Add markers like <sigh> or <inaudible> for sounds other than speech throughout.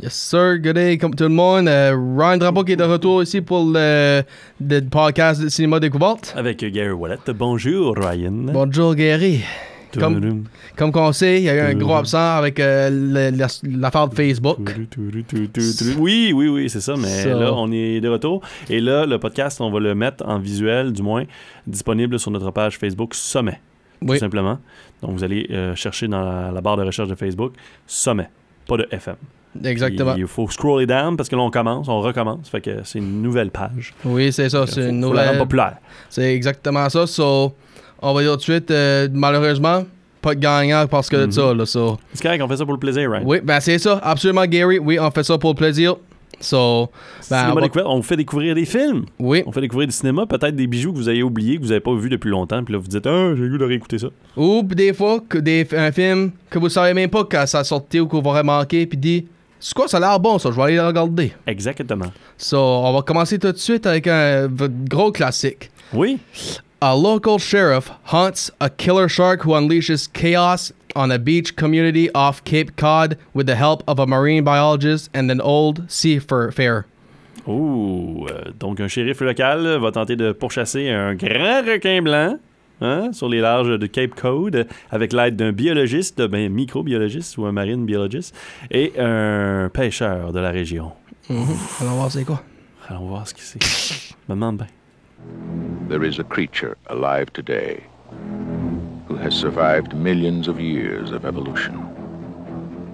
Yes, sir. Good day, comme tout le monde. Euh, Ryan Drapeau qui est de retour ici pour le, le podcast de Cinéma Découverte. Avec Gary Wallet. Bonjour, Ryan. Bonjour, Gary. Comme, comme qu'on sait, il y a eu un gros absent avec euh, l'affaire de Facebook. Oui, oui, oui, c'est ça. Mais là, on est de retour. Et là, le podcast, on va le mettre en visuel, du moins, disponible sur notre page Facebook Sommet, tout Oui, simplement. Donc, vous allez euh, chercher dans la, la barre de recherche de Facebook Sommet, pas de FM. Exactement. Il faut scroller down parce que là, on commence, on recommence. Fait que c'est une nouvelle page. Oui, c'est ça. C'est une faut nouvelle. populaire. C'est exactement ça. So, on va dire tout de suite, euh, malheureusement, pas de gagnant parce que de Mhm. ça. Là, so. C'est correct, on fait ça pour le plaisir, right? Oui, ben c'est ça. Absolument, Gary. Oui, on fait ça pour le plaisir. So, ben, on va- on vous fait découvrir des films. oui. On fait découvrir du cinéma, peut-être des bijoux que vous avez oubliés, que vous n'avez pas vu depuis longtemps, puis là vous dites Ah, j'ai le goût de réécouter ça. Ou des fois, que des, un film que vous savez même pas quand ça sorti ou que vous aurez manqué, puis dit C'est quoi, ça a l'air bon, ça, je vais aller le regarder. Exactement. So, on va commencer tout de suite avec un gros classique. Oui, A local sheriff hunts a killer shark who unleashes chaos on a beach community off Cape Cod with the help of a marine biologist and an old seafarer. Ouh, donc un shérif local va tenter de pourchasser un grand requin blanc hein, sur les larges de Cape Cod avec l'aide d'un biologiste, ben, microbiologiste ou un marine biologiste et un pêcheur de la région. Mhm. Allons voir c'est quoi. Allons voir ce que c'est. Me demande bien. There is a creature alive today who has survived millions of years of evolution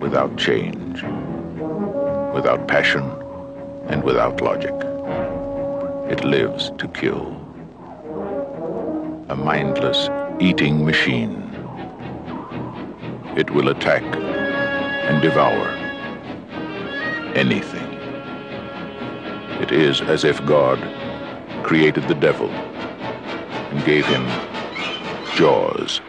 without change, without passion, and without logic. It lives to kill. A mindless eating machine. It will attack and devour anything. It is as if God created the devil and gave him jaws.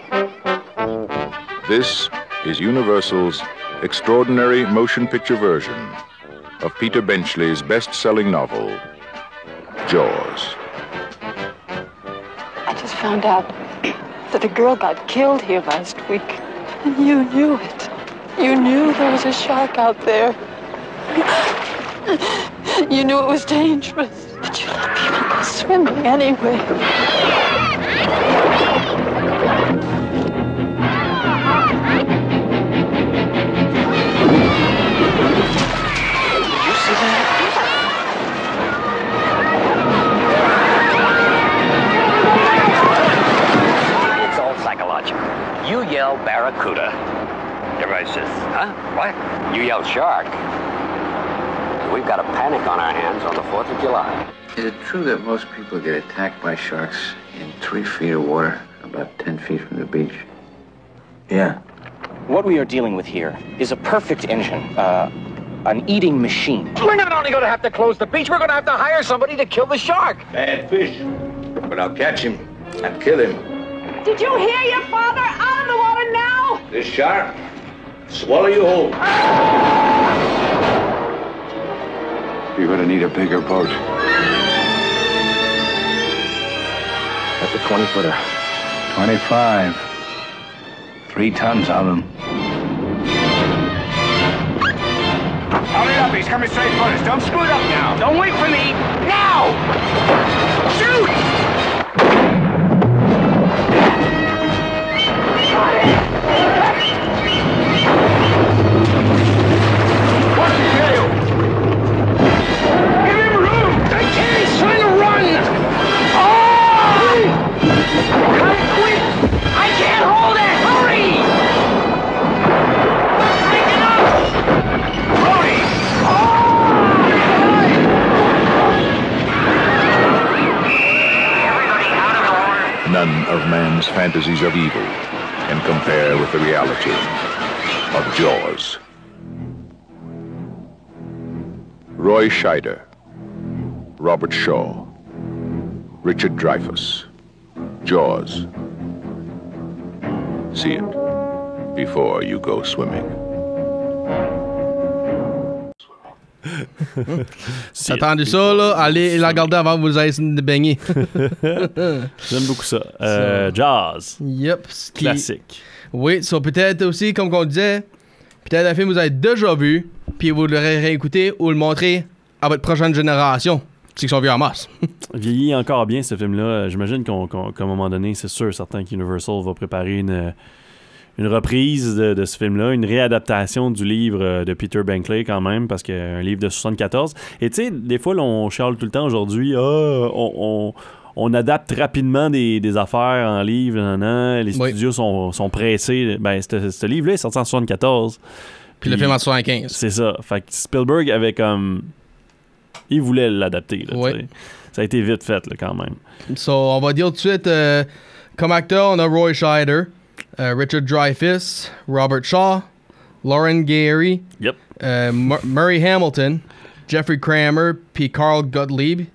<laughs> This is Universal's extraordinary motion picture version of Peter Benchley's best selling novel, Jaws. I just found out that a girl got killed here last week. And you knew it. You knew there was a shark out there. You knew it was dangerous. But you let people go swimming anyway. Yell barracuda. Everybody says, huh? What? You yell shark. We've got a panic on our hands on the 4th of July. Is it true that most people get attacked by sharks in three feet of water, about 10 feet from the beach? Yeah. What we are dealing with here is a perfect engine, uh, an eating machine. We're not only going to have to close the beach, we're going to have to hire somebody to kill the shark. Bad fish. But I'll catch him and kill him. Did you hear your father? This shark, swallow you whole. You're gonna need a bigger boat. That's a 20 footer. 25. Three tons of them. Hurry up, he's coming straight for us. Don't screw it up now. Don't wait for me. Now! Shoot! What's None of man's fantasies of evil can compare with the reality of Jaws. Roy Scheider, Robert Shaw, Richard Dreyfuss, Jaws. See it before you go swimming. Attendez ça, là. Allez la regarder avant que vous ayez de baigner. <laughs> J'aime beaucoup ça. Euh, jazz. yep. ce qui- Classique. Oui, ça peut-être aussi, comme on disait, peut-être un film que vous avez déjà vu, puis vous le ré- réécouter ou le montrer à votre prochaine génération. C'est qu'ils sont vieux en masse. <laughs> Vieillit encore bien ce film-là. J'imagine qu'à un moment donné, c'est sûr, certain qu'Universal va préparer une, une reprise de, de ce film-là, une réadaptation du livre euh, de Peter Bankley quand même, parce qu'un livre de 74. Et tu sais, des fois, là, on charle tout le temps aujourd'hui, ah, on, on- on adapte rapidement des, des affaires en livre, nan, nan, les Oui. studios sont, sont pressés. Ben, ce livre-là est sorti en 74. Puis le film en 75. C'est ça. Fait que Spielberg avait comme. Il voulait l'adapter. Ça a été vite fait là, quand même. So, on va dire tout de suite, euh, comme acteur, on a Roy Scheider, euh, Richard Dreyfuss, Robert Shaw, Lauren Gary, Yep. euh, Mur- Murray Hamilton, Jeffrey Kramer, puis Carl Gottlieb.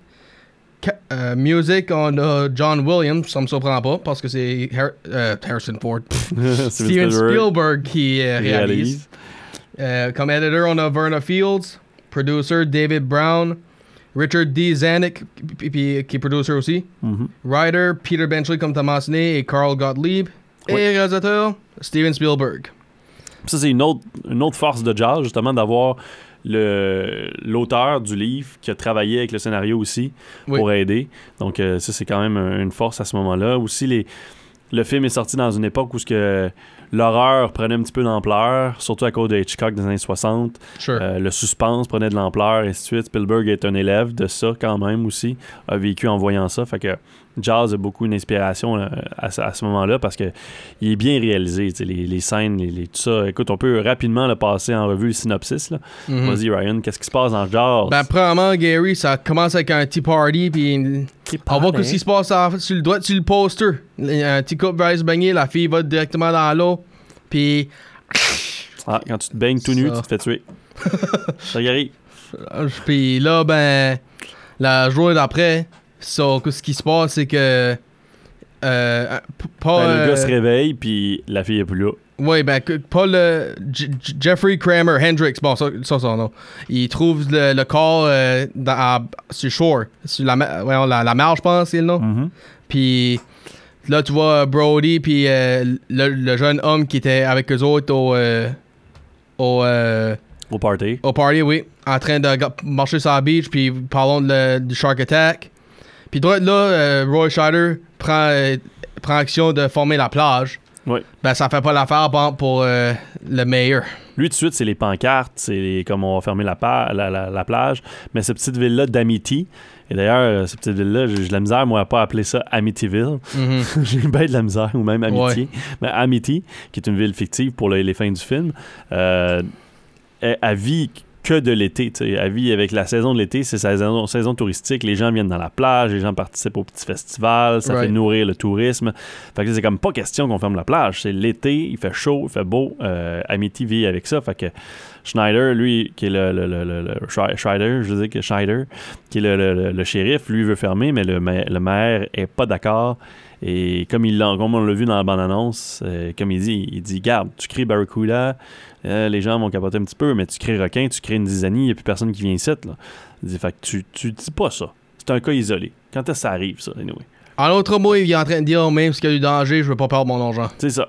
Ca- euh, music, on a John Williams, ça me surprend pas, parce que c'est euh, Harrison Ford. <laughs> Steven Spielberg qui réalise. comme editor, on a Verna Fields. Producer, David Brown. Richard D. Zanuck, p- p- qui est producer aussi. Mhm. Writer, Peter Benchley, comme tu as mentionné, et Carl Gottlieb. Et réalisateur, Steven Spielberg. Ça, c'est une autre, une autre force de jazz, justement, d'avoir le- l'auteur du livre qui a travaillé avec le scénario aussi Oui. pour aider. Donc, euh, ça, c'est quand même un- une force à ce moment-là. Aussi, les, le film est sorti dans une époque où ce que l'horreur prenait un petit peu d'ampleur, surtout à cause de Hitchcock des années 60. Sure. Euh, le suspense prenait de l'ampleur, et ainsi de suite. Spielberg est un élève de ça quand même aussi, a vécu en voyant ça. Fait que Jazz a beaucoup une inspiration euh, à, ce- à ce moment-là parce que il est bien réalisé, les, les scènes, les, les- tout ça. Écoute, on peut rapidement le passer en revue le synopsis. Là. Mhm. Vas-y Ryan, qu'est-ce qui se passe dans Jazz? Ben, premièrement, Gary, ça commence avec un tea party, puis on voit que ce qui se passe en- sur le doigt, sur le poster. Un petit couple va se baigner, la fille va directement dans l'eau, puis Ah, quand tu te baignes tout nu, Ça. tu te fais tuer. <laughs> ça y arrive. Euh, Puis là, ben, la journée d'après, so, ce qui se passe, c'est que. Euh, p- pas. Ben, le gars euh, se réveille, puis la fille est plus là. Oui, ben. J- J- Jeffrey Kramer, Hendrix, bon, ça, ça, son nom. Il trouve le, le corps euh, dans, à- sur shore, sur la, voyons, la, la mer, je pense, c'est le nom. Mhm. Puis là, tu vois Brody, puis euh, le, le jeune homme qui était avec eux autres au. euh, au euh, Au party. au party, oui, en train de marcher sur la beach, puis parlons du Shark Attack. Puis droit là, euh, Roy Scheider prend, euh, prend action de former la plage. Oui. Ben, ça fait pas l'affaire bon, pour euh, le meilleur. Lui, tout de suite, c'est les pancartes, c'est comme on va fermer la, pa- la, la- la plage. Mais cette petite ville-là d'Amity, et d'ailleurs, cette petite ville-là, j'ai de la misère, moi, à pas appeler ça Amityville. Mhm. <laughs> j'ai bien de la misère, ou même Amitié. Mais Amity, qui est une ville fictive pour le- les fins du film, euh, elle, elle vit que de l'été. Elle vit avec la saison de l'été, c'est sa saison, saison touristique. Les gens viennent dans la plage, les gens participent au petit festival, ça Right. fait nourrir le tourisme. Fait que c'est comme pas question qu'on ferme la plage. C'est l'été, il fait chaud, il fait beau. Euh, Amity vit avec ça. Fait que Schneider, lui, qui est le, le, le, le- le- Schreider, je veux dire que Schneider, qui est le, le- le- le shérif, lui veut fermer, mais le, ma- le maire est pas d'accord. Et comme, il l'a- comme on l'a vu dans la bande-annonce, euh, comme il dit, il dit Garde, tu cries Barracuda, euh, les gens vont capoter un petit peu, mais tu cries requin, tu cries une zizanie, il n'y a plus personne qui vient ici. Là. Fait que tu, tu dis pas ça. C'est un cas isolé. Quand est-ce que ça arrive, ça, anyway? En autre mot, il est en train de dire même s'il y a du danger, je veux pas perdre mon argent. C'est ça.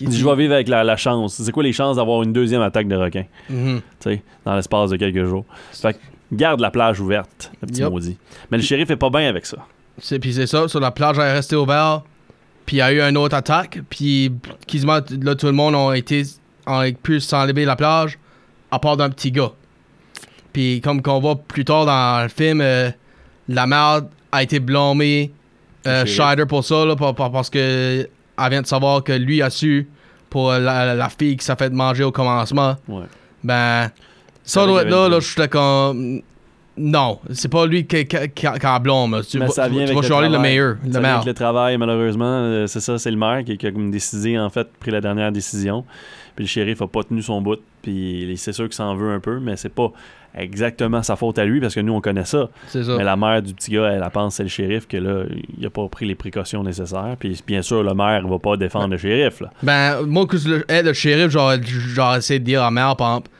Il dit Je vais vivre avec la, la chance. C'est quoi les chances d'avoir une deuxième attaque de requin? Tu sais, dans l'espace de quelques jours? Fait que garde la plage ouverte, le petit Yup. maudit. Mais le shérif est pas bien avec ça. C'est, puis c'est ça, sur la plage, elle est restée ouverte. Puis il y a eu une autre attaque. Puis quasiment, là, tout le monde a été a pu s'enlever la plage, à part d'un petit gars. Puis comme qu'on voit plus tard dans le film, euh, la merde a été blâmée euh, pour ça, là, par- par- parce que elle vient de savoir que lui a su pour la, la fille qui s'est fait manger au commencement. Ouais. Ben, ça doit être là, là, je suis comme. Non, c'est pas lui qui, qui, qui, qui en blâme. là. Tu Mais vas- ça tu vient tu avec vas le le meilleur, le vient meilleur. avec le travail, malheureusement. Euh, c'est ça, c'est le maire qui, qui a décidé, en fait, pris la dernière décision. Puis le shérif a pas tenu son bout. Puis c'est sûr qu'il s'en veut un peu, mais c'est pas exactement sa faute à lui parce que nous, on connaît ça. C'est ça. Mais la mère du petit gars, elle, elle pense que c'est le shérif, que là, il a pas pris les précautions nécessaires. Puis bien sûr, le maire va pas défendre le shérif. Là. Ben, moi, que le, shérif, genre, genre, essayer de dire à mère, par exemple,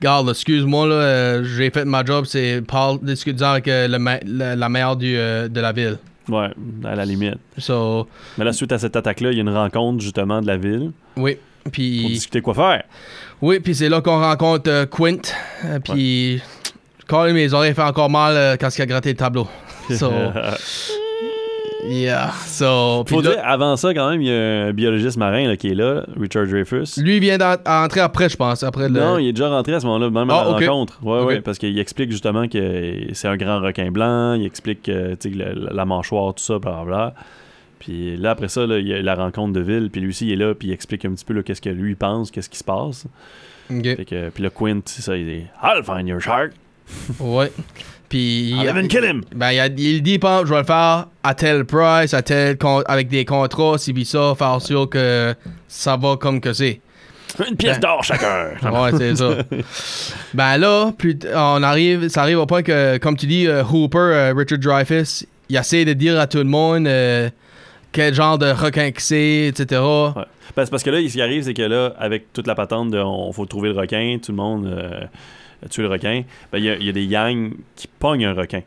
Regarde, excuse-moi, là, euh, j'ai fait ma job, c'est parle, discuter avec euh, le ma- la, la maire du, euh, de la ville. Ouais, à la limite. So, Mais là, suite à cette attaque-là, il y a une rencontre justement de la ville oui. Pour Puis, discuter quoi faire. oui, puis c'est là qu'on rencontre euh, Quint. euh, puis, quand même, mes oreilles fait encore mal euh, quand il a gratté le tableau. <laughs> So, yeah. So, Faut là, dire, avant ça, quand même, il y a un biologiste marin là, qui est là, Richard Dreyfus. lui vient d'entrer après, je pense. Après le... Non, il est déjà rentré à ce moment-là, même à Ah, la ok. rencontre. Ouais, parce qu'il explique justement que c'est un grand requin blanc, il explique sais, le- la mâchoire, tout ça, blablabla. Puis là, après ça, là, il y a la rencontre de ville, puis lui aussi, il est là, puis il explique un petit peu là, qu'est-ce que lui pense, qu'est-ce qui se passe. Fait que, puis le Quint, c'est ça, il dit I'll find your shark, Ouais. Puis, I'll even kill him. Ben, il, dit, pas, je vais le faire à tel price, à tel avec des contrats, si puis ça, faire sûr que ça va comme que c'est. Une pièce Ben- d'or chacun. <laughs> Ouais, c'est ça. ben là, plus on arrive, ça arrive au point que, comme tu dis, euh, Hooper, euh, Richard Dreyfuss, il essaie de dire à tout le monde euh, quel genre de requin que c'est, etc. Ouais. Ben, parce que là, ce qui arrive, c'est que là, avec toute la patente de on faut trouver le requin, tout le monde euh, tue le requin, ben, il y, a- il y a des gangs qui pognent un requin.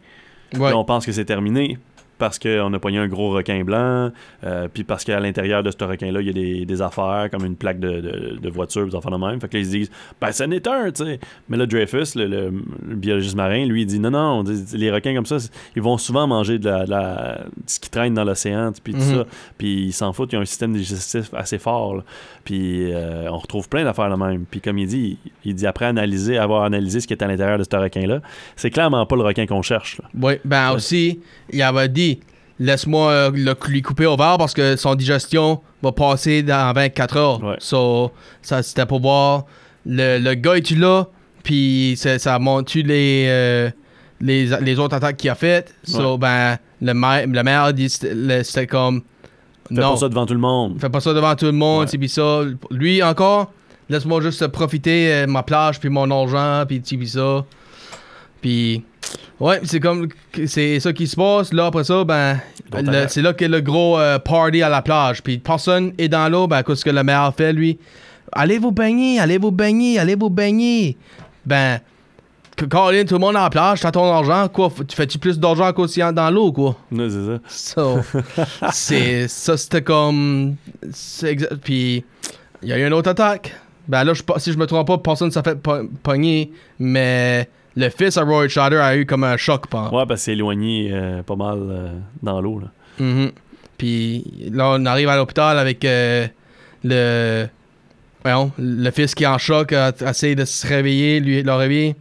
Ouais. Là, on pense que c'est terminé parce qu'on a pogné un gros requin blanc, euh, puis parce qu'à l'intérieur de ce requin-là, il y a des, des affaires comme une plaque de, de, de voiture, des affaires de même. Fait que là, ils se disent, ben, ça n'est un, tu sais. Mais là, Dreyfus, le, le- le biologiste marin, lui, il dit, non, non, les requins comme ça, ils vont souvent manger de, la, de la- de ce qui traîne dans l'océan, puis tout Mhm. ça. Puis ils s'en foutent, ils ont un système digestif assez fort. là. Puis euh, on retrouve plein d'affaires de même. Puis comme il dit, il dit après analyser, avoir analysé ce qui est à l'intérieur de ce requin-là, c'est clairement pas le requin qu'on cherche. là. Ouais, ben aussi, il avait dit laisse-moi euh, le, lui couper au verre parce que son digestion va passer dans 24 heures. Ouais. So, ça c'était pour voir le, le gars est-tu là, puis ça, ça montre-tu les, euh, les, les autres attaques qu'il a faites. So, Ouais. ben, le maire, le maire dit c'était comme Fais non, pas ça devant tout le monde. fais pas ça devant tout le monde, puis ça. Lui encore, laisse-moi juste profiter euh, ma plage puis mon argent puis ça. Puis ouais, c'est comme c'est ça qui se passe. Là après ça, ben c'est là a le gros euh, party à la plage. Puis personne est dans l'eau, ben qu'est-ce que le maire fait lui Allez vous baigner, allez vous baigner, allez vous baigner? Ben Colin, tout le monde à la plage, t'as ton argent, quoi? Tu fais-tu plus d'argent qu'aussi dans l'eau, quoi? Ouais, c'est ça. So, <laughs> c'est ça c'était comme puis il y a eu une autre attaque. Ben là je si je me trompe pas, personne s'est fait po- pogner, mais le fils à Roy Shatter a eu comme un choc pendant. Ouais, parce que c'est éloigné euh, pas mal euh, dans l'eau. là. Mhm. Puis là on arrive à l'hôpital avec euh, le voyons, le fils qui est en choc a, a essayé de se réveiller, lui le réveiller.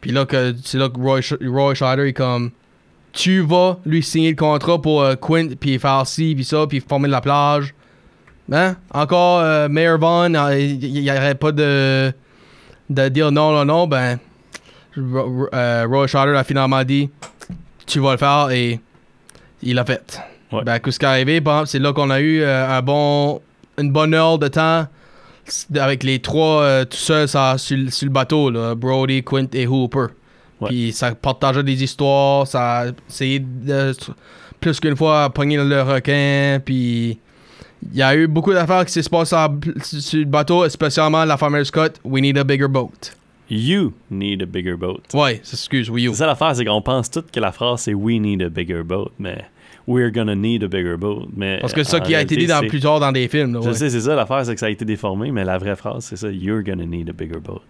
Puis là que c'est là que Roy, Roy Shatter est comme tu vas lui signer le contrat pour Quint puis faire ci puis ça puis former de la plage. Hein? Encore Mayor Vaughn, il n'y aurait pas de de dire non non non ben euh, Roy a finalement dit tu vas le faire et il l'a fait. Ouais. Ben, qu'est-ce qui est arrivé? C'est là qu'on a eu euh, un bon, une bonne heure de temps avec les trois euh, tout seuls sur, le- sur le bateau, là, Brody, Quint et Hooper. Ouais. Puis ça partageait des histoires, ça a essayé de, plus qu'une fois pogner le requin, puis il y a eu beaucoup d'affaires qui s'est passées à- sur le bateau, spécialement la fameuse cote We need a bigger boat. You need a bigger boat. Ouais, excuse, oui, you. C'est ça l'affaire, c'est qu'on pense tout que la phrase c'est We need a bigger boat, mais We're gonna need a bigger boat. Mais Parce que c'est ça qui a été dit dans, plus tard dans des films. là, Je ouais. sais, c'est ça l'affaire, c'est que ça a été déformé, mais la vraie phrase, c'est ça You're gonna need a bigger boat.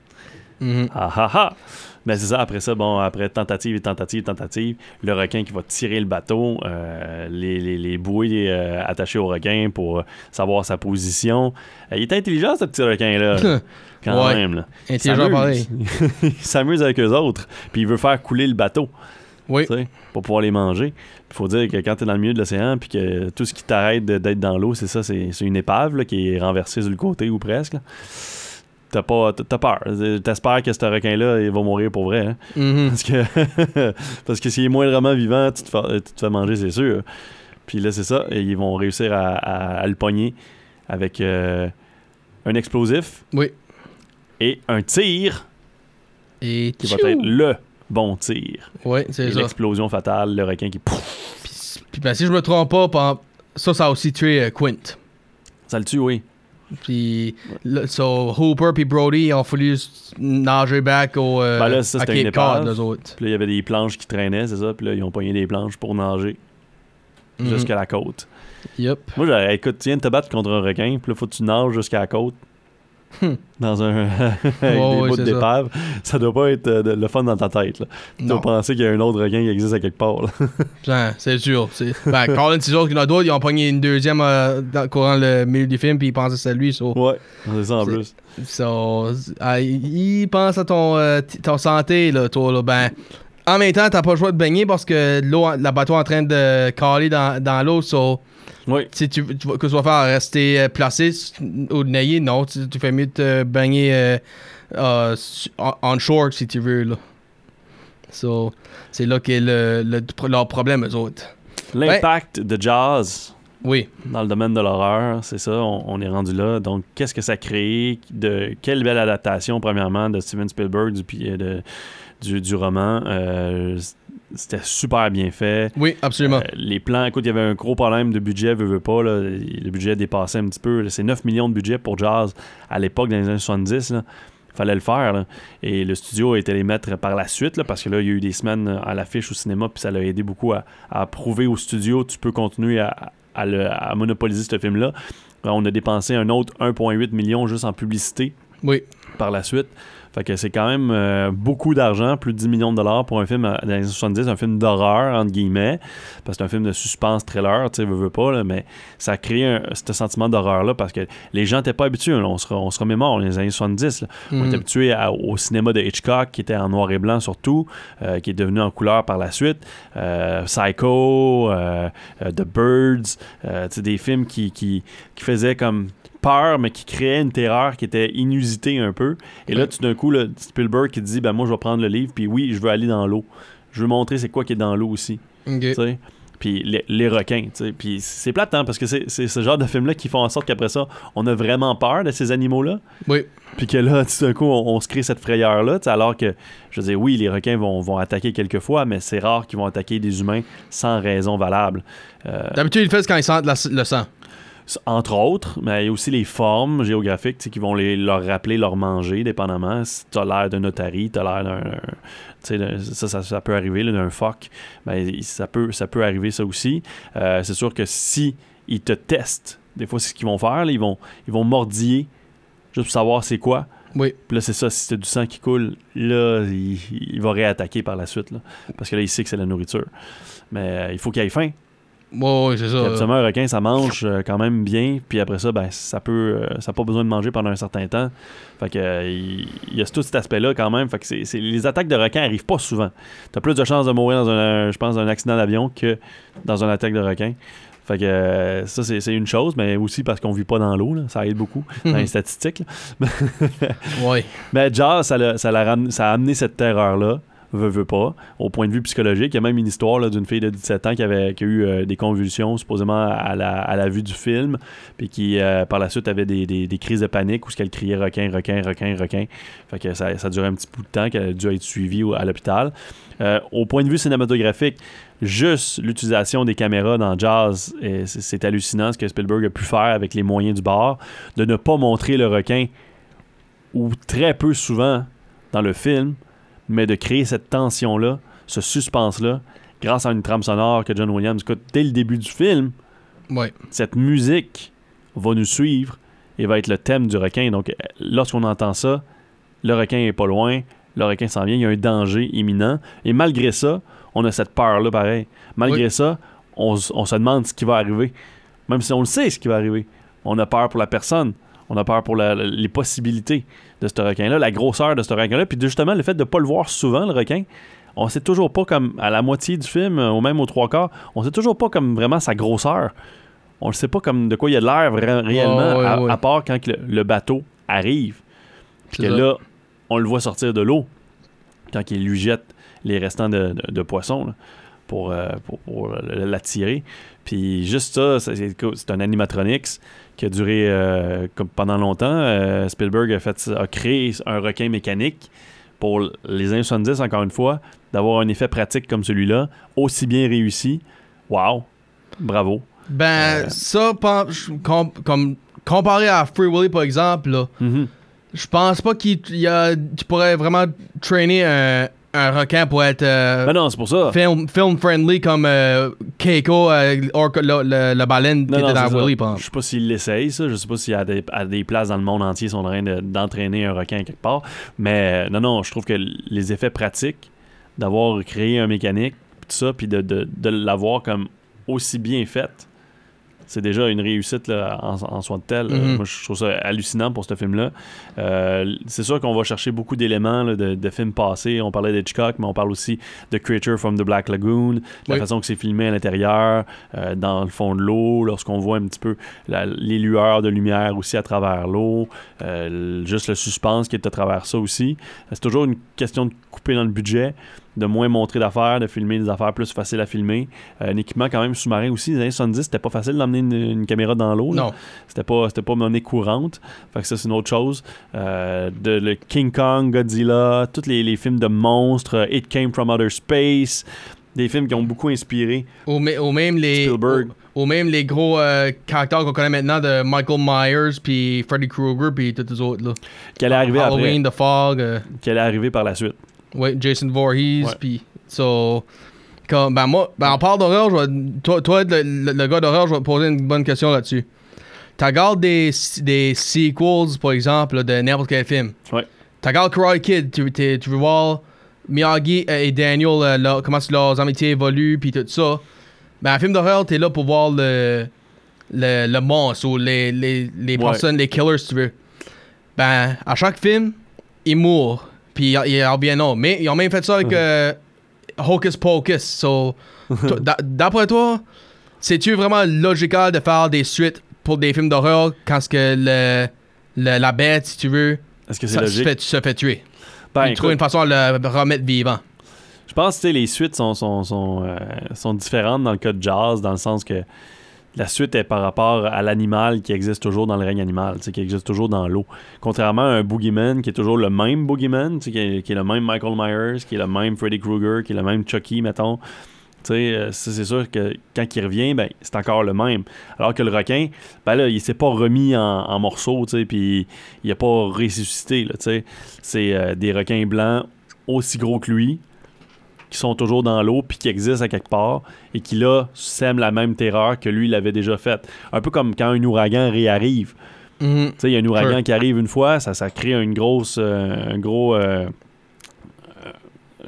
Mhm. Ah ah ah! Mais c'est ça, après ça, bon, après tentative et tentative, tentative, le requin qui va tirer le bateau, euh, les, les, les bouées euh, attachées au requin pour savoir sa position. Euh, il est intelligent, ce petit requin-là. <laughs> quand Ouais. même. Là. Intelligent pareil. <laughs> il s'amuse avec eux autres, puis il veut faire couler le bateau. Oui. tu sais, pour pouvoir les manger. Il faut dire que quand tu es dans le milieu de l'océan, puis que tout ce qui t'arrête d'être dans l'eau, c'est ça, c'est une épave là, qui est renversée sur le côté ou presque. T'as pas, t'as peur. T'espères que ce requin-là, il va mourir pour vrai. hein. Mhm. Parce que, <laughs> parce que s'il est moindrement vivant, tu te fais, tu te fais manger, c'est sûr. Puis là, c'est ça. Et ils vont réussir à, à- à le pogner avec euh, un explosif Oui. Et un tir Et qui va être le bon tir. Oui, c'est ça. l'explosion fatale, le requin qui... Puis, puis ben, si je me trompe pas, ça, ça a aussi tué euh, Quint. Ça le tue, oui. Puis, là, so, Hooper puis Brody ils ont fallu s- nager back au, euh, Ben là, ça, c'était une autres. Puis là, il y avait des planches qui traînaient, c'est ça. Puis là, ils ont pogné des planches pour nager Mhm. jusqu'à la côte. Yep. Moi, j'aurais, écoute, de te battre contre un requin, puis là, faut que tu nages jusqu'à la côte. <laughs> Dans un. <laughs> avec des bouts ça. d'épave. Ça. doit pas être euh, le fun dans ta tête. Là. Tu dois penser qu'il y a un autre requin qui existe à quelque part. <laughs> c'est sûr. Ben, Colin, c'est sûr qu'il y en a d'autres. Ils ont pogné une deuxième euh, dans, courant le milieu du film, puis ils pensaient que c'était lui. So, ouais, c'est ça en plus. so, ah, il pense à ton, euh, t- ton santé, là, toi. Là. Ben, en même temps, t'as pas le choix de baigner parce que l'eau, la bateau est en train de caler dans, dans l'eau. So, Oui. si tu, que tu vas faire rester euh, placé ou nailler, non. Tu, tu fais mieux de te baigner euh, euh, on, shore si tu veux. Là. So, c'est là qu'est le, le- leur problème, eux autres. L'impact de jazz Oui. dans le domaine de l'horreur, c'est ça, on, on est rendu là. Donc, qu'est-ce que ça crée? De, quelle belle adaptation, premièrement, de Steven Spielberg puis, euh, de- du, du roman. Euh, C'était super bien fait. Oui, absolument. Euh, les plans, écoute, il y avait un gros problème de budget, veux, veux pas. là. Le budget dépassait un petit peu. C'est 9 millions de budget pour Jazz à l'époque, dans les années 70. Là. Fallait le faire. là. Et le studio a été les mettre par la suite, là, parce que là, il y a eu des semaines à l'affiche au cinéma, puis ça l'a aidé beaucoup à, à prouver au studio tu peux continuer à, à le- à monopoliser ce film-là. On a dépensé un autre 1,8 million juste en publicité Oui. par la suite. Fait que c'est quand même euh, beaucoup d'argent, plus de 10 millions de dollars pour un film dans les années 70, un film d'horreur, entre guillemets, parce que c'est un film de suspense thriller, tu sais, veux, veux pas, là, mais ça a créé un- ce sentiment d'horreur-là parce que les gens n'étaient pas habitués, là, on se, on se remémore les années 70. là. On Mhm. est habitué à- au cinéma de Hitchcock, qui était en noir et blanc surtout, euh, qui est devenu en couleur par la suite. Euh, Psycho, The Birds, tu sais, des films qui, qui, qui faisaient comme peur, mais qui créaient une terreur qui était inusitée un peu. Et là, tout d'un coup, là, Spielberg qui dit ben moi, je vais prendre le livre, puis oui, je veux aller dans l'eau. Je veux montrer c'est quoi qui est dans l'eau aussi. Ok. tu sais. Puis les, les requins, tu sais. Puis c'est plate, hein, parce que c'est c'est ce genre de film-là qui font en sorte qu'après ça, on a vraiment peur de ces animaux-là. Oui. Puis que là, tout d'un coup, on, on se crée cette frayeur-là, tu sais, alors que, je veux dire, oui, les requins vont, vont attaquer quelquefois, mais c'est rare qu'ils vont attaquer des humains sans raison valable. Euh, D'habitude, ils le font quand ils sentent la- le sang. Entre autres, mais il y a aussi les formes géographiques qui vont les, leur rappeler leur manger, dépendamment. Si tu as l'air d'un otarie, tu as l'air d'un. Ça, ça, ça peut arriver, d'un phoque. Ben, ça, peut, ça peut arriver, ça aussi. Euh, c'est sûr que si ils te testent, des fois, c'est ce qu'ils vont faire. là, ils, vont, ils vont mordiller juste pour savoir c'est quoi. Oui. Puis là, c'est ça, si c'est du sang qui coule, là, il, il va réattaquer par la suite. Là, parce que là, il sait que c'est la nourriture. Mais euh, il faut qu'il ait faim. Oui, oui, c'est ça. Requin, ça mange euh, quand même bien. Puis après ça, ben, ça peut, euh, ça n'a pas besoin de manger pendant un certain temps. Fait que, euh, il il y a tout cet aspect-là quand même. Fait que c'est, c'est- les attaques de requins arrivent pas souvent. Tu as plus de chances de mourir dans un, je pense, un accident d'avion que dans une attaque de requin. Fait que euh, ça, c'est, c'est une chose, mais aussi parce qu'on vit pas dans l'eau. là. Ça aide beaucoup <laughs> dans les statistiques. <laughs> Oui. Mais ça, l'a- ça, l'a ram- ça a amené cette terreur-là, veut, veut pas, au point de vue psychologique. Il y a même une histoire d'une fille de 17 ans qui, avait, a eu euh, des convulsions, supposément à la, vue du film, puis qui, euh, par la suite, avait des, crises de panique où ce qu'elle criait requin, requin, requin, requin. Fait que ça, ça durait un petit bout de temps qu'elle a dû être suivie à l'hôpital. Euh, au point de vue cinématographique, juste l'utilisation des caméras dans Jazz, c'est hallucinant ce que Spielberg a pu faire avec les moyens du bord, de ne pas montrer le requin ou très peu souvent dans le film, mais de créer cette tension-là, ce suspense-là, grâce à une trame sonore que John Williams écoute dès le début du film. Cette musique va nous suivre et va être le thème du requin. Donc, lorsqu'on entend ça, le requin est pas loin, le requin s'en vient, il y a un danger imminent. Et malgré ça, on a cette peur-là pareil. Malgré Oui. ça, on, on se demande ce qui va arriver. Même si on le sait ce qui va arriver. On a peur pour la personne. On a peur pour la- les possibilités de ce requin-là, la grosseur de ce requin-là. Puis justement, le fait de ne pas le voir souvent, le requin, on sait toujours pas comme à la moitié du film, euh, ou même aux trois quarts, on sait toujours pas comme vraiment sa grosseur. On ne sait pas comme de quoi il a l'air réellement, ouais, à, ouais. à part quand le, le bateau arrive. Puis que là, on le voit sortir de l'eau quand il lui jette les restants de, de- de poissons là, pour, euh, pour, pour l- l'attirer. Puis juste ça, c'est un animatronics qui a duré euh, comme pendant longtemps. Euh, Spielberg a, fait, a créé un requin mécanique pour les années 70, encore une fois, d'avoir un effet pratique comme celui-là, aussi bien réussi. Wow! Bravo! Ben, Euh. ça, com- comme comparé à Free Willy, par exemple, là, Mhm. je pense pas qu'il y a, tu pourrais vraiment traîner un, un requin pour être euh, Ben non, c'est pour ça. film, film friendly comme euh, Keiko, euh, or- le, baleine qui Non, non, était dans. Willy, Je sais pas s'ils l'essayent, ça. Je sais pas s'il y a des, à des places dans le monde entier ils sont en train de- d'entraîner un requin quelque part. Mais euh, non, non, je trouve que les effets pratiques d'avoir créé un mécanique, pis tout ça, puis de, de, de l'avoir comme aussi bien fait, c'est déjà une réussite là, en, en soi de tel. Mhm. Moi, je trouve ça hallucinant pour ce film-là. Euh, c'est sûr qu'on va chercher beaucoup d'éléments de, de films passés. On parlait d'Hitchcock, mais on parle aussi de Creature from the Black Lagoon, la Oui. façon que c'est filmé à l'intérieur, euh, dans le fond de l'eau, lorsqu'on voit un petit peu la- les lueurs de lumière aussi à travers l'eau, euh, juste le suspense qui est à travers ça aussi. C'est toujours une question de couper dans le budget, de moins montrer d'affaires, de filmer des affaires plus faciles à filmer. Euh, un équipement quand même sous-marin aussi. Les années 70, c'était pas facile d'emmener une, une caméra dans l'eau. Non. C'était pas, c'était pas monnaie courante. Fait que ça, c'est une autre chose. Euh, de, le King Kong, Godzilla, tous les, les films de monstres, euh, It Came From Outer Space, des films qui ont beaucoup inspiré. Ou, mê- ou même les. Spielberg. Ou, ou même les gros euh, caractères qu'on connaît maintenant de Michael Myers, puis Freddy Krueger, puis tous les autres. Là. Qui allait arriver Halloween, The Fog, euh. Qui allait arriver par la suite. Ouais, Jason Voorhees, puis. So. Comme, ben moi, ben on parle d'horreur, je vais- toi, toi le, le- le gars d'horreur, je vais te poser une bonne question là-dessus. Tu regardes des, des sequels, par exemple, là, de n'importe quel film? Ouais. Tu regardes Karate Kid, tu, tu, tu veux voir Miyagi et Daniel, euh, leur- comment leurs amitiés évoluent, puis tout ça. Ben, un film d'horreur, t'es là pour voir le, le, le monstre ou les, les, les Ouais. personnes, les killers, si tu veux. Ben, à chaque film, ils mourent, puis ils ils reviennent non. Mais ils ont même fait ça avec euh, Hocus Pocus. So, <laughs> d'après toi, c'est-tu vraiment logical de faire des suites pour des films d'horreur quand ce que le, le- la bête, si tu veux, Est-ce que c'est ça se fait, se fait tuer? Ben, Ils trouvent une façon de le remettre vivant? Je pense que les suites sont, sont, sont, euh, sont différentes dans le cas de Jazz, dans le sens que la suite est par rapport à l'animal qui existe toujours dans le règne animal, qui existe toujours dans l'eau. Contrairement à un Boogeyman qui est toujours le même Boogeyman, qui, est, qui est le même Michael Myers, qui est le même Freddy Krueger, qui est le même Chucky, mettons. Euh, c'est sûr que quand il revient, ben, c'est encore le même. Alors que le requin, ben là, il s'est pas remis en, morceaux, puis il a pas ressuscité. C'est euh, des requins blancs aussi gros que lui, qui sont toujours dans l'eau puis qui existent à quelque part et qui là sèment la même terreur que lui il avait déjà faite. Un peu comme quand un ouragan réarrive. Tu sais, il y a un ouragan Sure. qui arrive une fois, ça, ça crée une grosse, euh, un gros, euh, euh,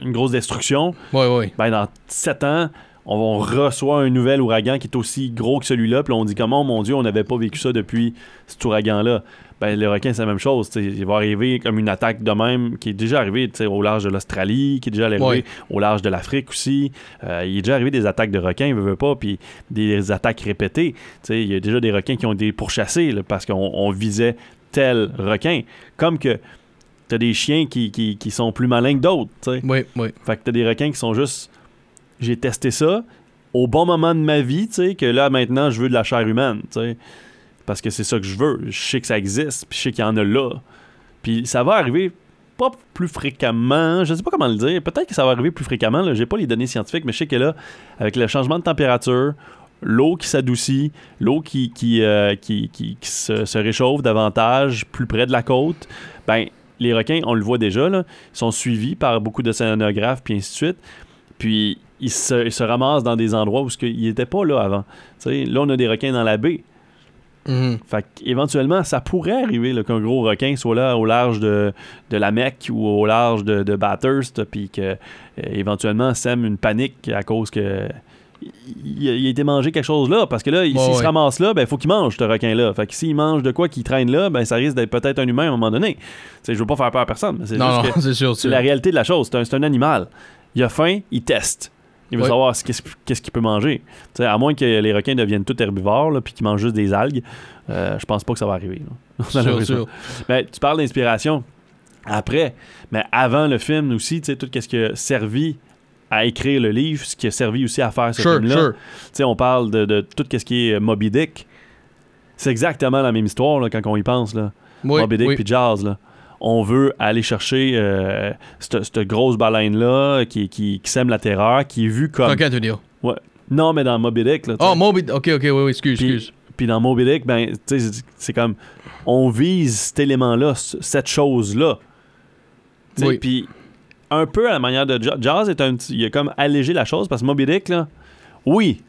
une grosse destruction. Ouais, ouais. Ben, dans 7 ans, on, on reçoit un nouvel ouragan qui est aussi gros que celui-là. Puis on dit comment, mon Dieu, on n'avait pas vécu ça depuis cet ouragan-là? Ben, le requin, c'est la même chose. Il va arriver comme une attaque de même qui est déjà arrivée au large de l'Australie, qui est déjà arrivé Ouais. au large de l'Afrique aussi. Euh, il est déjà arrivé des attaques de requins, il veut, veut pas, puis des attaques répétées. Il y a déjà des requins qui ont été pourchassés là, parce qu'on on visait tel requin. Comme que t'as des chiens qui, qui, qui sont plus malins que d'autres. Oui, oui. Fait que t'as des requins qui sont juste. J'ai testé ça au bon moment de ma vie, tu sais, que là maintenant je veux de la chair humaine, tu sais. Parce que c'est ça que je veux. Je sais que ça existe, puis je sais qu'il y en a là. Puis ça va arriver pas plus fréquemment, je sais pas comment le dire. Peut-être que ça va arriver plus fréquemment, là. J'ai pas les données scientifiques, mais je sais que là, avec le changement de température, l'eau qui s'adoucit, l'eau qui, qui, euh, qui, qui- se, réchauffe davantage plus près de la côte, ben les requins, on le voit déjà, là, sont suivis par beaucoup d'océanographes, puis ainsi de suite. Puis ils se, ils se ramassent dans des endroits où ils n'étaient pas là avant. Tu sais, là, on a des requins dans la baie. Fait éventuellement, ça pourrait arriver qu'un gros requin soit là au large de, de la Mecque ou au large de, de Bathurst, puis que euh, éventuellement sème une panique à cause que il, a- il a été mangé quelque chose là. Parce que là, s'il Ouais, se ramasse là, ben il faut qu'il mange ce requin-là. Fait que s'il mange de quoi qu'il traîne là, ben ça risque d'être peut-être un humain à un moment donné. Tu sais, je veux pas faire peur à personne, mais c'est <laughs> la réalité de la chose. C'est un, c'est un animal. Il a faim, il teste. Il veut savoir ce- qu'est-ce qu'il peut manger. À moins que les requins deviennent tout herbivores là, puis qu'ils mangent juste des algues, euh, je pense pas que ça va arriver. <laughs> Sûr, sûr. Mais tu parles d'inspiration après, mais avant le film aussi, tu sais, tout ce qui a servi à écrire le livre, ce qui a servi aussi à faire ce Sure, film-là. sure. On parle de, de tout ce qui est Moby Dick. C'est exactement la même histoire là, quand on y pense. Là. Oui, Moby Dick oui. puis Jazz. Là. On veut aller chercher euh, cette, cette grosse baleine-là qui, qui, qui sème la terreur, qui est vue comme. Dire? Ouais. Non, mais dans Moby Dick. Là, Oh. Moby. Ok, ok, oui, oui, excuse, Puis- excuse. Puis dans Moby Dick, ben, c'est- comme on vise cet élément-là, cette chose-là. Oui. Puis un peu à la manière de Ja- Jazz, est un petit- il a comme allégé la chose parce que Moby Dick, là, oui,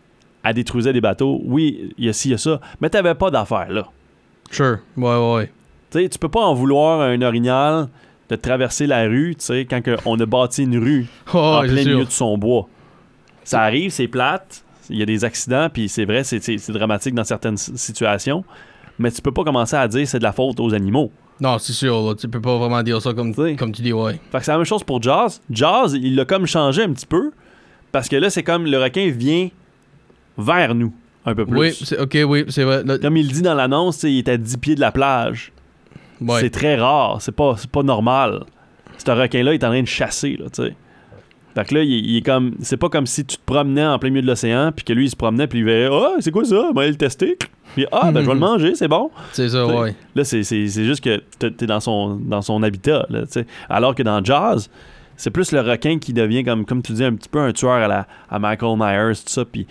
elle détruisait des bateaux, oui, il y a ci, il y a ça, mais t'avais pas d'affaires là. Sure. Ouais, ouais, ouais. Tu sais, tu peux pas en vouloir à un orignal de traverser la rue, tu sais, quand que on a bâti une rue Oh, en plein sûr. milieu de son bois. Ça arrive, c'est plate, il y a des accidents, puis c'est vrai, c'est- dramatique dans certaines situations, mais tu peux pas commencer à dire c'est de la faute aux animaux. Non, c'est sûr. là, tu peux pas vraiment dire ça comme, comme tu dis, ouais. Fait que c'est la même chose pour Jazz. Jazz, il l'a comme changé un petit peu, parce que là, c'est comme le requin vient vers nous, un peu plus. Oui, c'est, ok, oui, c'est vrai. Comme il dit dans l'annonce, il est à 10 pieds de la plage. Ouais. C'est très rare, c'est pas, c'est pas normal. Ce requin-là il est en train de chasser, là, tu sais. Fait que là, il, il est comme. C'est pas comme si tu te promenais en plein milieu de l'océan, puis que lui, il se promenait, puis il verrait Ah, c'est quoi ça? On va aller le tester. Puis Ah, ben, je vais le manger, c'est bon. C'est ça, T'sais, ouais. Là, c'est, c'est, c'est juste que t'es dans son, dans son habitat, là. Alors que dans Jazz, c'est plus le requin qui devient, comme, comme tu dis, un petit peu un tueur à, la, à Michael Myers, tout ça, puis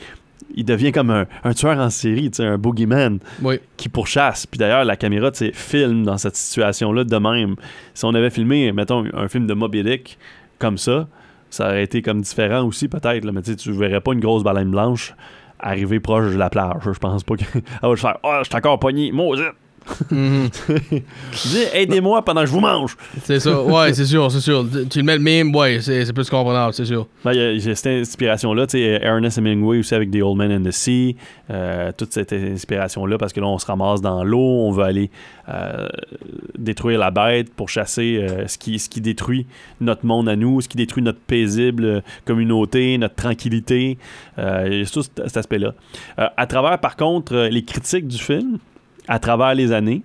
il devient comme un, un tueur en série, tu sais, un boogeyman Oui. qui pourchasse. Puis d'ailleurs, la caméra, tu sais, filme dans cette situation-là de même. Si on avait filmé, mettons, un film de Moby Dick comme ça, ça aurait été comme différent aussi, peut-être. Mais tu sais, tu verrais pas une grosse baleine blanche arriver proche de la plage. Je pense pas qu'elle <laughs> va faire « Oh, je suis encore pogné. Maudite! Mhm. Dis, aidez-moi pendant que je vous mange! c'est ça, ouais, c'est sûr, c'est sûr. Tu- le mets le même, ouais, c'est, c'est plus comprenable, c'est sûr. Ben, il y a- il y a cette inspiration-là, tu sais, Ernest Hemingway aussi avec The Old Man and the Sea, euh, toute cette inspiration-là, parce que là, on se ramasse dans l'eau, on veut aller euh, détruire la bête pour chasser euh, ce, qui, ce qui détruit notre monde à nous, ce qui détruit notre paisible communauté, notre tranquillité. Euh, il y a tout cet, cet aspect-là. Euh, à travers, par contre, les critiques du film, à travers les années,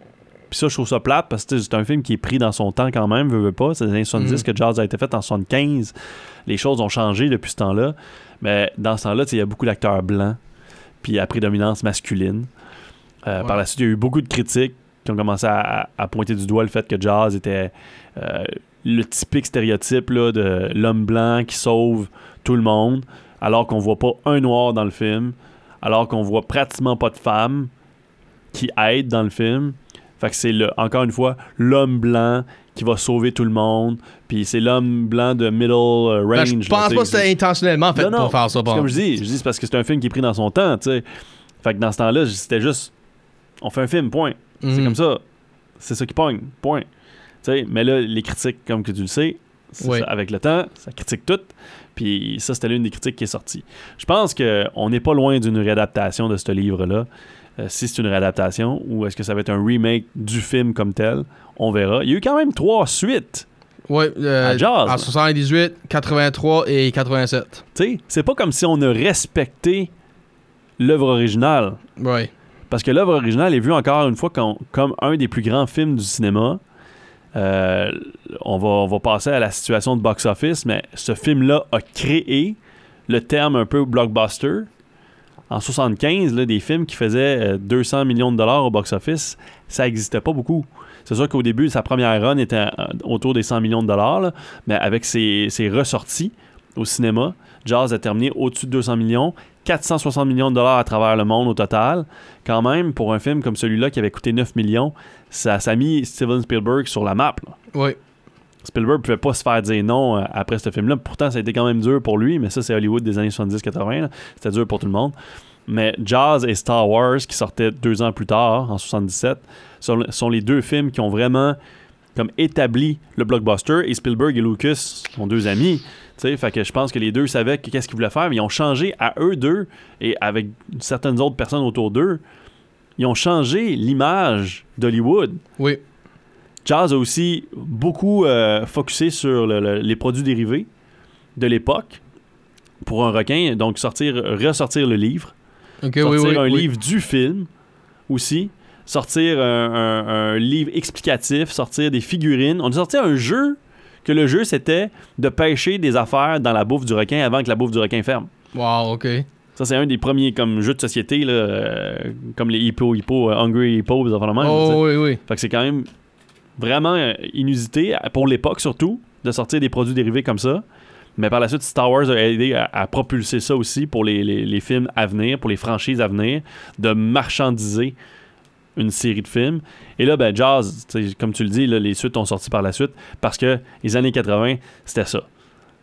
puis ça, je trouve ça plate parce que c'est un film qui est pris dans son temps quand même, veut, veut pas. C'est les années 70 Mhm. que Jazz a été fait en 75. Les choses ont changé depuis ce temps-là. Mais dans ce temps-là, il y a beaucoup d'acteurs blancs, puis à prédominance masculine. Euh, Ouais. Par la suite, il y a eu beaucoup de critiques qui ont commencé à, à- à pointer du doigt le fait que Jazz était euh, le typique stéréotype là, de l'homme blanc qui sauve tout le monde, alors qu'on voit pas un noir dans le film, alors qu'on voit pratiquement pas de femmes qui aident dans le film. Fait que c'est le, encore une fois l'homme blanc qui va sauver tout le monde, puis c'est l'homme blanc de middle euh, Ben, range. je pense pas que c'était intentionnellement fait Non, non, pour faire ça. Bon. comme je dis, je dis c'est parce que c'est un film qui est pris dans son temps, sais. Fait que dans ce temps-là, c'était juste on fait un film, point. C'est Mhm. comme ça. C'est ça qui pogne, point. Tu sais, mais là, les critiques, comme que tu le sais, c'est Oui. ça, avec le temps, ça critique tout. Puis ça, c'était l'une des critiques qui est sortie. Je pense qu'on n'est pas loin d'une réadaptation de ce livre-là. Euh, si c'est une réadaptation, ou est-ce que ça va être un remake du film comme tel, on verra. Il y a eu quand même trois suites. Ouais, euh, À Jazz, en là. 78, 83 et 87. Tu sais, c'est pas comme si on a respecté l'œuvre originale. Ouais. Parce que l'œuvre originale est vue encore une fois com- comme un des plus grands films du cinéma. Euh, on, va, on va passer à la situation de box-office, mais ce film-là a créé le terme un peu blockbuster. En 75, là, des films qui faisaient euh, 200 millions de dollars au box-office, ça n'existait pas beaucoup. C'est sûr qu'au début, sa première run était euh, autour des 100 millions de dollars, mais avec ses, ressorties au cinéma, Jazz a terminé au-dessus de 200 millions, 460 millions de dollars à travers le monde au total. Quand même, pour un film comme celui-là qui avait coûté 9 millions, ça, a mis Steven Spielberg sur la map. Ouais. Spielberg pouvait pas se faire dire non euh, après ce film-là. Pourtant, ça a été quand même dur pour lui, mais ça, c'est Hollywood des années 70-80. là. C'était dur pour tout le monde. Mais Jazz et Star Wars, qui sortaient deux ans plus tard, en 77, sont, les deux films qui ont vraiment comme établi le blockbuster. Et Spielberg et Lucas sont deux amis. Fait que je pense que les deux savaient que- qu'est-ce qu'ils voulaient faire, mais ils ont changé à eux deux et avec certaines autres personnes autour d'eux. Ils ont changé l'image d'Hollywood. Oui. Jazz a aussi beaucoup euh, focusé sur le- le- les produits dérivés de l'époque pour un requin. Donc, sortir, ressortir le livre, sortir oui. un oui. livre du film aussi, sortir un, un- un livre explicatif, sortir des figurines. On a sorti un jeu que le jeu, c'était de pêcher des affaires dans la bouffe du requin avant que la bouffe du requin ferme. Wow, ok. Ça, c'est un des premiers comme jeux de société, là, euh, comme les Hippo, Hippo, euh, Hungry Hippo, des affaires de même. Oh, oui, oui. Fait que c'est quand même vraiment euh, inusité, pour l'époque surtout, de sortir des produits dérivés comme ça. Mais par la suite, Star Wars a aidé à, propulser ça aussi pour les, films à venir, pour les franchises à venir, de marchandiser une série de films. Et là, ben, Jazz, comme tu le dis, les suites ont sorti par la suite parce que les années 80, c'était ça.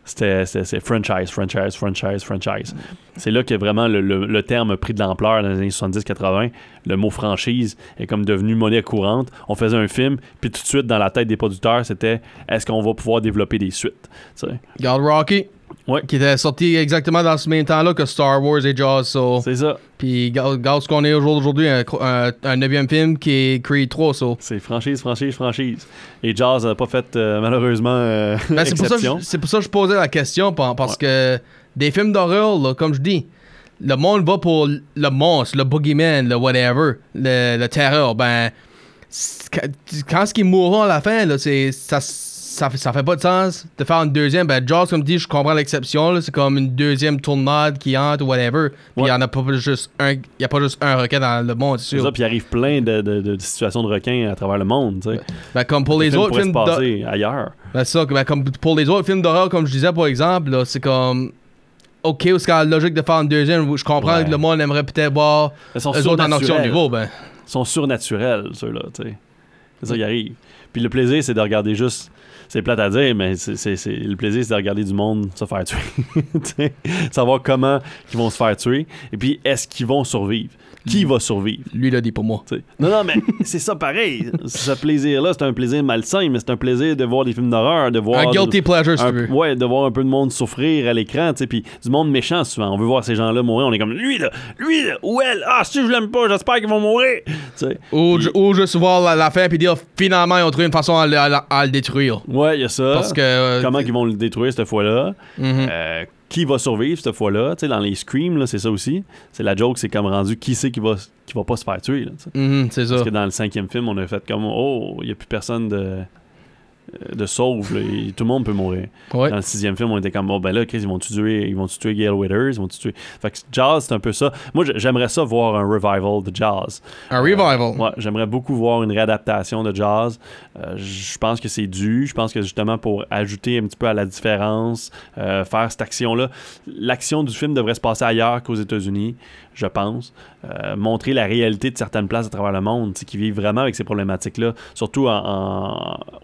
C'était franchise, franchise, franchise, franchise. C'est là que vraiment le, le- terme a pris de l'ampleur dans les années 70-80. Le mot franchise est comme devenu monnaie courante. On faisait un film, puis tout de suite, dans la tête des producteurs, c'était est-ce qu'on va pouvoir développer des suites? Regarde Rocky. Ouais. Qui était sorti exactement dans ce même temps-là que Star Wars et Jaws. So. C'est ça. Puis regarde ce qu'on est au jour d'aujourd'hui, un, un, un neuvième film qui est Creed 3. So. C'est franchise, franchise, franchise. Et Jazz n'a pas fait, euh, malheureusement, euh, <laughs> Ben, c'est, pour ça que je, c'est pour ça que je posais la question, pa- parce que des films d'horreur, comme je dis, le monde va pour le monstre, le boogeyman, le whatever, le, le terreur. Ben, quand ce qui mourra à la fin, là, c'est, ça, ça, fait, ça fait pas de sens de faire une deuxième. Ben, Jaws, comme dis, je comprends l'exception. c'est comme une deuxième tournade qui entre ou whatever. Puis il Ouais. y en a pas juste un, il a pas juste un requin dans le monde, c'est sûr. ça, puis il arrive plein de, de- de situations de requins à travers le monde. tu sais. Ben, comme pour Le les autres films se ailleurs. Ben, ça, ben, comme pour les autres films d'horreur, comme je disais, par exemple, c'est comme. Ok, c'est la logique de faire une deuxième. Je comprends Ouais. que le monde aimerait peut-être voir eux autres en action niveau. Ben, Ils sont surnaturels, ceux-là. tu sais. C'est ça qui arrive. Puis le plaisir, c'est de regarder juste. C'est plate à dire, mais c'est, le plaisir, c'est de regarder du monde se faire tuer. <laughs> Savoir comment ils vont se faire tuer. Et puis, est-ce qu'ils vont survivre? Qui va survivre? lui, l'a dit pour moi. Non, non, mais <laughs> c'est ça pareil. Ce plaisir-là, c'est un plaisir malsain, mais c'est un plaisir de voir des films d'horreur, de voir. Un guilty pleasure, si un- tu veux. ouais, de voir un peu de monde souffrir à l'écran, tu sais, puis du monde méchant souvent. On veut voir ces gens-là mourir. On est comme lui là, lui là, ou elle? Ah, si je l'aime pas, j'espère qu'ils vont mourir. Ou, juste voir la, la fin puis dire finalement ils ont trouvé une façon à, à à le détruire. Ouais, il y a ça. Parce que. euh, Comment ils vont le détruire cette fois-là? Mhm. Euh, Qui va survivre cette fois-là? Tu sais, dans les screams, là, c'est ça aussi. C'est la joke, c'est comme rendu qui c'est qui va qui va pas se faire tuer. Là. Mhm, c'est ça. Parce que dans le cinquième film, on a fait comme oh, il y a plus personne de de sauve, là, et tout le monde peut mourir. Ouais. Dans le sixième film, on était comme, oh ben là, Chris, ils vont tuer, ils vont tuer Gail Withers, ils vont tuer. Fait que Jaws, c'est un peu ça. Moi, j'aimerais ça voir un revival de Jaws. Un revival. Ouais, j'aimerais beaucoup voir une réadaptation de Jaws. Euh, je pense que c'est dû. Je pense que justement pour ajouter un petit peu à la différence, euh, faire cette action-là, l'action du film devrait se passer ailleurs qu'aux États-Unis, je pense. Euh, montrer la réalité de certaines places à travers le monde, qui vivent vraiment avec ces problématiques-là, surtout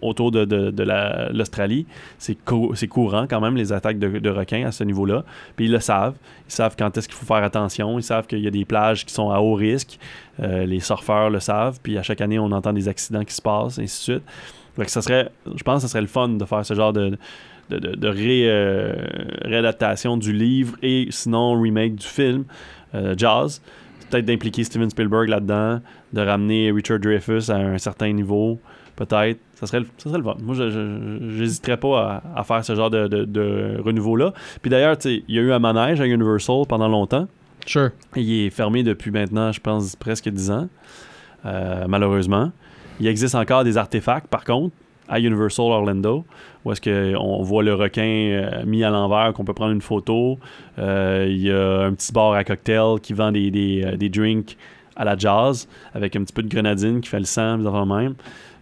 autour de, de- de la- l'Australie. C'est, cou- c'est courant quand même les attaques de, requins à ce niveau-là. Puis ils le savent. Ils savent quand est-ce qu'il faut faire attention. Ils savent qu'il y a des plages qui sont à haut risque. Euh, les surfeurs le savent. Puis à chaque année, on entend des accidents qui se passent, et ainsi de suite. Que ça serait, je pense que ce serait le fun de faire ce genre de, euh, réadaptation du livre et sinon remake du film Jaws. Peut-être d'impliquer Steven Spielberg là-dedans, de ramener Richard Dreyfuss à un certain niveau, peut-être. Ça serait, le- ça serait le fun. Moi, je n'hésiterais pas à, à faire ce genre de, de- de renouveau-là. Puis d'ailleurs, il y a eu un manège à Universal pendant longtemps. Sure. Il est fermé depuis maintenant, je pense, presque 10 ans, euh, malheureusement. Il existe encore des artefacts, par contre, à Universal Orlando, où est-ce qu'on voit le requin euh, mis à l'envers, qu'on peut prendre une photo. Euh, il y a un petit bar à cocktail qui vend des, des, euh, des drinks à la jazz, avec un petit peu de grenadine qui fait le sang, des affaires même.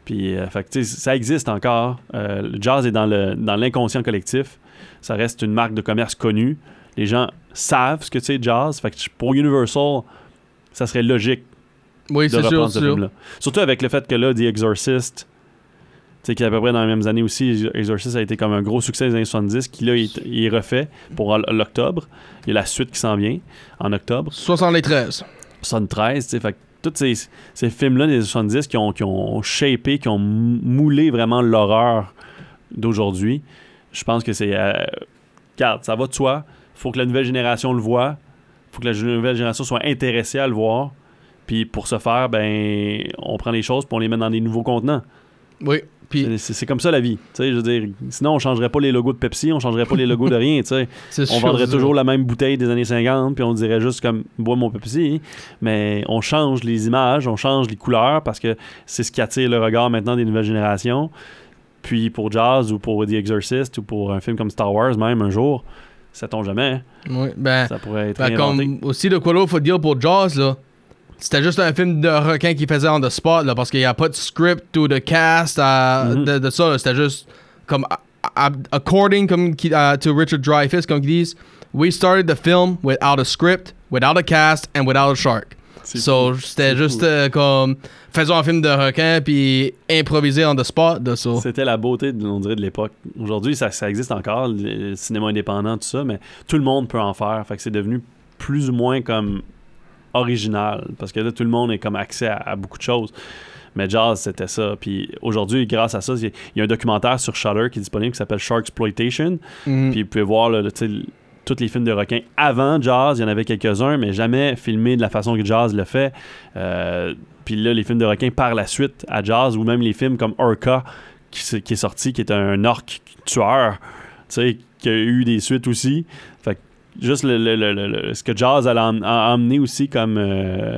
Puis, euh, fait que, ça existe encore. Euh, le jazz est dans le- dans l'inconscient collectif. Ça reste une marque de commerce connue. Les gens savent ce que c'est jazz. Fait que pour Universal, ça serait logique Oui, de c'est reprendre sûr, ce film-là. Surtout avec le fait que là, The Exorcist, sais, qui est à peu près dans les mêmes années aussi, Exorcist a été comme un gros succès des années 70, qui là, il est, il est refait pour l'octobre. Il y a la suite qui s'en vient en octobre. 73. 73, tu sais, fait tous ces, ces films-là des années 70 qui ont, qui ont shapé, qui ont mou- moulé vraiment l'horreur d'aujourd'hui, je pense que c'est... Euh, regarde, ça va de soi. faut que la nouvelle génération le voit. faut que la nouvelle génération soit intéressée à le voir. Puis pour ce faire, ben, on prend les choses puis on les met dans des nouveaux contenants. Oui. C'est- comme ça la vie. Je veux dire, sinon, on changerait pas les logos de Pepsi, on changerait pas les logos de rien. <laughs> On vendrait toujours la même bouteille des années 50, puis on dirait juste comme bois mon Pepsi. Mais on change les images, on change les couleurs parce que c'est ce qui attire le regard maintenant des nouvelles générations. Puis pour Jazz ou pour The Exorcist ou pour un film comme Star Wars, même un jour, ça tombe jamais. hein. Oui, ben, Ça pourrait être ben, comme aussi de quoi l'autre faut dire pour Jaws, là. C'était juste un film de requin qui faisait on the spot, là, parce qu'il n'y a pas de script ou de cast Mhm. de, de ça. C'était juste comme according comme, qui- uh, to Richard Dreyfuss, comme ils disent, we started the film without a script, without a cast, and without a shark. C'est So, c'était juste euh, comme, faisons un film de requin, puis improviser on the spot. De ça. C'était la beauté, de- on dirait, de l'époque. Aujourd'hui, ça, ça existe encore, le, le cinéma indépendant, tout ça, mais tout le monde peut en faire. Fait que c'est devenu plus ou moins comme original, parce que là, tout le monde est comme accès à, à beaucoup de choses. Mais Jazz, c'était ça. Puis aujourd'hui, grâce à ça, il y a- un documentaire sur Shudder qui est disponible qui s'appelle Sharksploitation. Mhm. Puis vous pouvez voir là, le- tous les films de requins avant Jazz, il y en avait quelques-uns, mais jamais filmés de la façon que Jazz le fait. Euh, puis là, les films de requins par la suite à Jazz, ou même les films comme Orca, qui, qui est sorti, qui est un orc tueur, tu sais, qui a eu des suites aussi. Fait que juste le, le- le- ce que Jazz a, amené aussi comme. euh,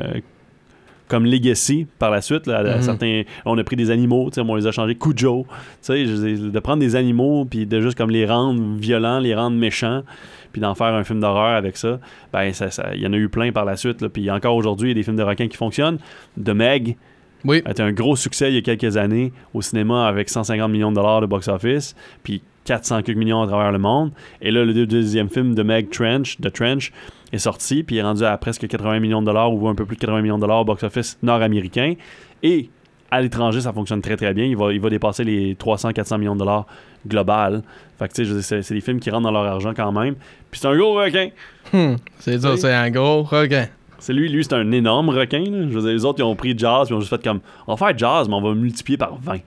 comme legacy par la suite là, à Mhm. certains on a pris des animaux on les a changés Cujo de prendre des animaux puis de juste comme les rendre violents les rendre méchants puis d'en faire un film d'horreur avec ça ben ça ça- il y en a eu plein par la suite puis encore aujourd'hui il y a des films de requins qui fonctionnent de Meg Oui. a été un gros succès il y a quelques années au cinéma avec 150 millions de dollars de box-office puis 400 quelques millions à travers le monde et là le deux- deuxième film de Meg Trench de Trench est sorti puis est rendu à presque 80 millions de dollars ou un peu plus de 80 millions de dollars au box-office nord-américain et à l'étranger, ça fonctionne très très bien. Il va, il va dépasser les 300-400 millions de dollars global. Fait que tu sais, c'est, des films qui rentrent dans leur argent quand même. Puis c'est un gros requin. Hmm. C'est ça, c'est un gros requin. C'est lui, lui, c'est un énorme requin. là. Je veux dire, les autres, ils ont pris jazz, puis ils ont juste fait comme, on va faire jazz, mais on va multiplier par 20.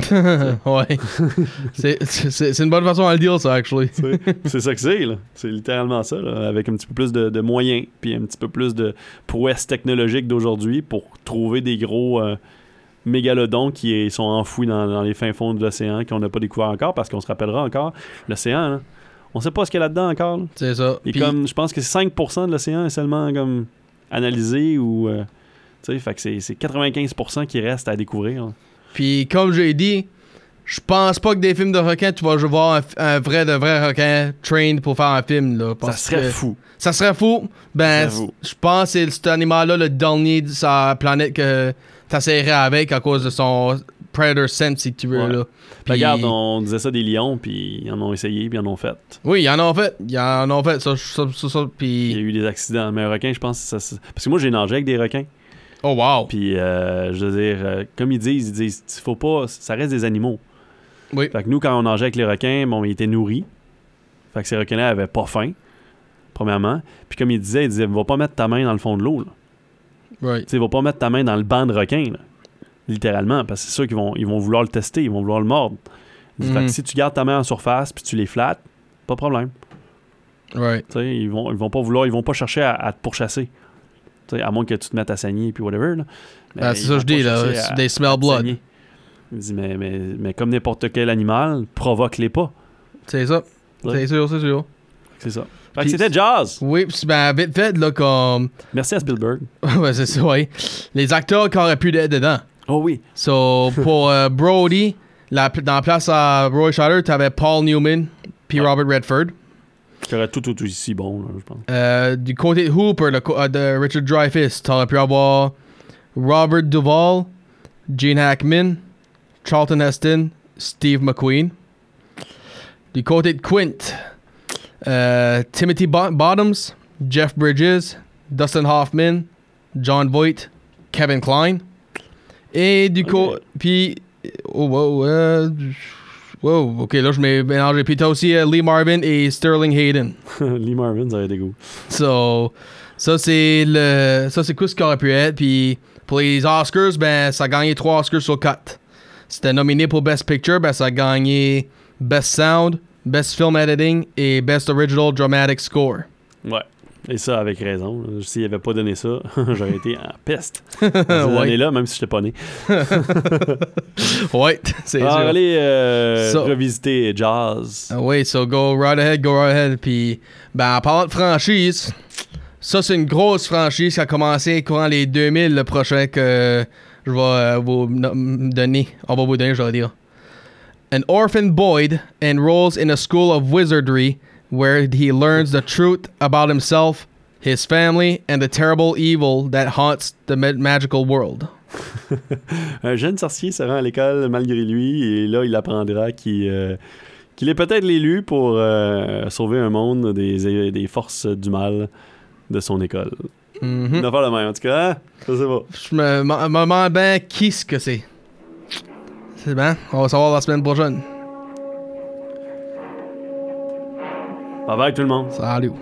<laughs> ouais. c'est, c'est, c'est une bonne façon à le dire, ça, actually. C'est ça que c'est, là. C'est littéralement ça, là, avec un petit peu plus de, de moyens, puis un petit peu plus de prouesses technologiques d'aujourd'hui pour trouver des gros euh, mégalodons qui est- sont enfouis dans, dans les fins fonds de l'océan, qu'on n'a pas découvert encore, parce qu'on se rappellera encore, l'océan, là, on sait pas ce qu'il y a là-dedans encore. là. C'est ça. Et comme, je pense que 5% de l'océan est seulement comme analysé ou... euh, tu sais, fait que c'est, c'est 95% qui reste à découvrir. là. Puis comme j'ai dit, je pense pas que des films de requins, tu vas voir un, un vrai de vrai requin trained pour faire un film. Là, Ça serait fou. Ça serait fou. Ben, je pense que c'est cet animal-là, le dernier de sa planète que t'essaierais avec à cause de son Predator Sense, si tu veux. Ouais. Là. Puis- Regarde, on disait ça des lions, puis ils en ont essayé, puis ils en ont fait. Oui, ils en ont fait. Ils en ont fait. Ça, ça, ça, ça, Il y a eu des accidents. Mais un requin, je pense, ça, ça- parce que moi, j'ai nagé avec des requins. Oh, wow. Puis, euh, je veux dire, euh, comme ils disent, ils disent, faut pas, ça reste des animaux. Oui. Fait que nous, quand on nageait avec les requins, bon, ils étaient nourris. Fait que ces requins-là avaient pas faim, premièrement. Puis comme ils disaient, ils disaient, va pas mettre ta main dans le fond de l'eau. là. Right. Tu sais, va pas mettre ta main dans le banc de requin, là. littéralement, parce que c'est sûr qu'ils vont, ils vont vouloir le tester, ils vont vouloir le mordre. Disent, Fait que si tu gardes ta main en surface, puis tu les flattes, pas de problème. Right. Tu sais, ils vont, ils vont pas vouloir, ils vont pas chercher à, à te pourchasser. À moins que tu te mettes à saigner puis whatever. Là. Mais Ben, c'est ça vont je dis, là. They smell blood. saigner. Il dit, mais, mais, mais comme n'importe quel animal, provoque-les pas. C'est ça. C'est sûr, c'est sûr. C'est ça. Fait que c'était jazz. Oui, puis ben, vite fait, là, comme. Merci à Spielberg. <laughs> ouais, c'est ça. Les acteurs qui auraient pu être dedans. Oh oui. So, pour euh, Brody, la, dans la place à Roy Scheider, t'avais Paul Newman puis. Robert Redford. Qui aurait tout, tout, tout aussi bon, là, je pense. Euh, du côté de Hooper, le co- euh, de Richard Dreyfuss, t'aurais pu avoir Robert Duvall, Gene Hackman, Charlton Heston, Steve McQueen. Du côté de Quint, euh, Timothy Bo- Bottoms, Jeff Bridges, Dustin Hoffman, John Voight, Kevin Klein. Et du coup, Ok. puis, oh, wow, euh, wow, ok, là je m'ai mélangé. Puis t'as aussi euh, Lee Marvin et Sterling Hayden. <laughs> Lee Marvin, ça aurait été cool. So, ça c'est le, ça c'est quoi ce qu'il aurait pu être. Puis pour les Oscars, ben ça a gagné 3 Oscars sur 4. C'était nominé pour Best Picture, ben ça a gagné Best Sound, Best Film Editing et Best Original Dramatic Score. Ouais. Et ça, avec raison. là. S'il avait pas donné ça, <laughs> j'aurais été en peste. <laughs> Ouais. années-là, même si j'étais pas né. <laughs> ouais, c'est Alors, sûr. allez euh, revisiter Jazz. Ah oui, so go right ahead, go right ahead. Puis, ben, en parlant de franchise, ça, c'est une grosse franchise qui a commencé courant les 2000, le prochain que je vais euh, vous donner. On va vous donner, je vais dire. An orphan Boyd enrolls in a school of wizardry where he learns the truth about himself, his family, and the terrible evil that haunts the ma- magical world. <laughs> Un jeune sorcier se rend à l'école malgré lui et là, il apprendra qu'il euh, qu'il est peut-être l'élu pour euh, sauver un monde des, des forces du mal de son école. Mhm. Une affaire de même, en tout cas. hein? Je sais pas. Je me demande bien qui ce que c'est. C'est bien, on va savoir la semaine prochaine. Bye bye tout le monde. Salut.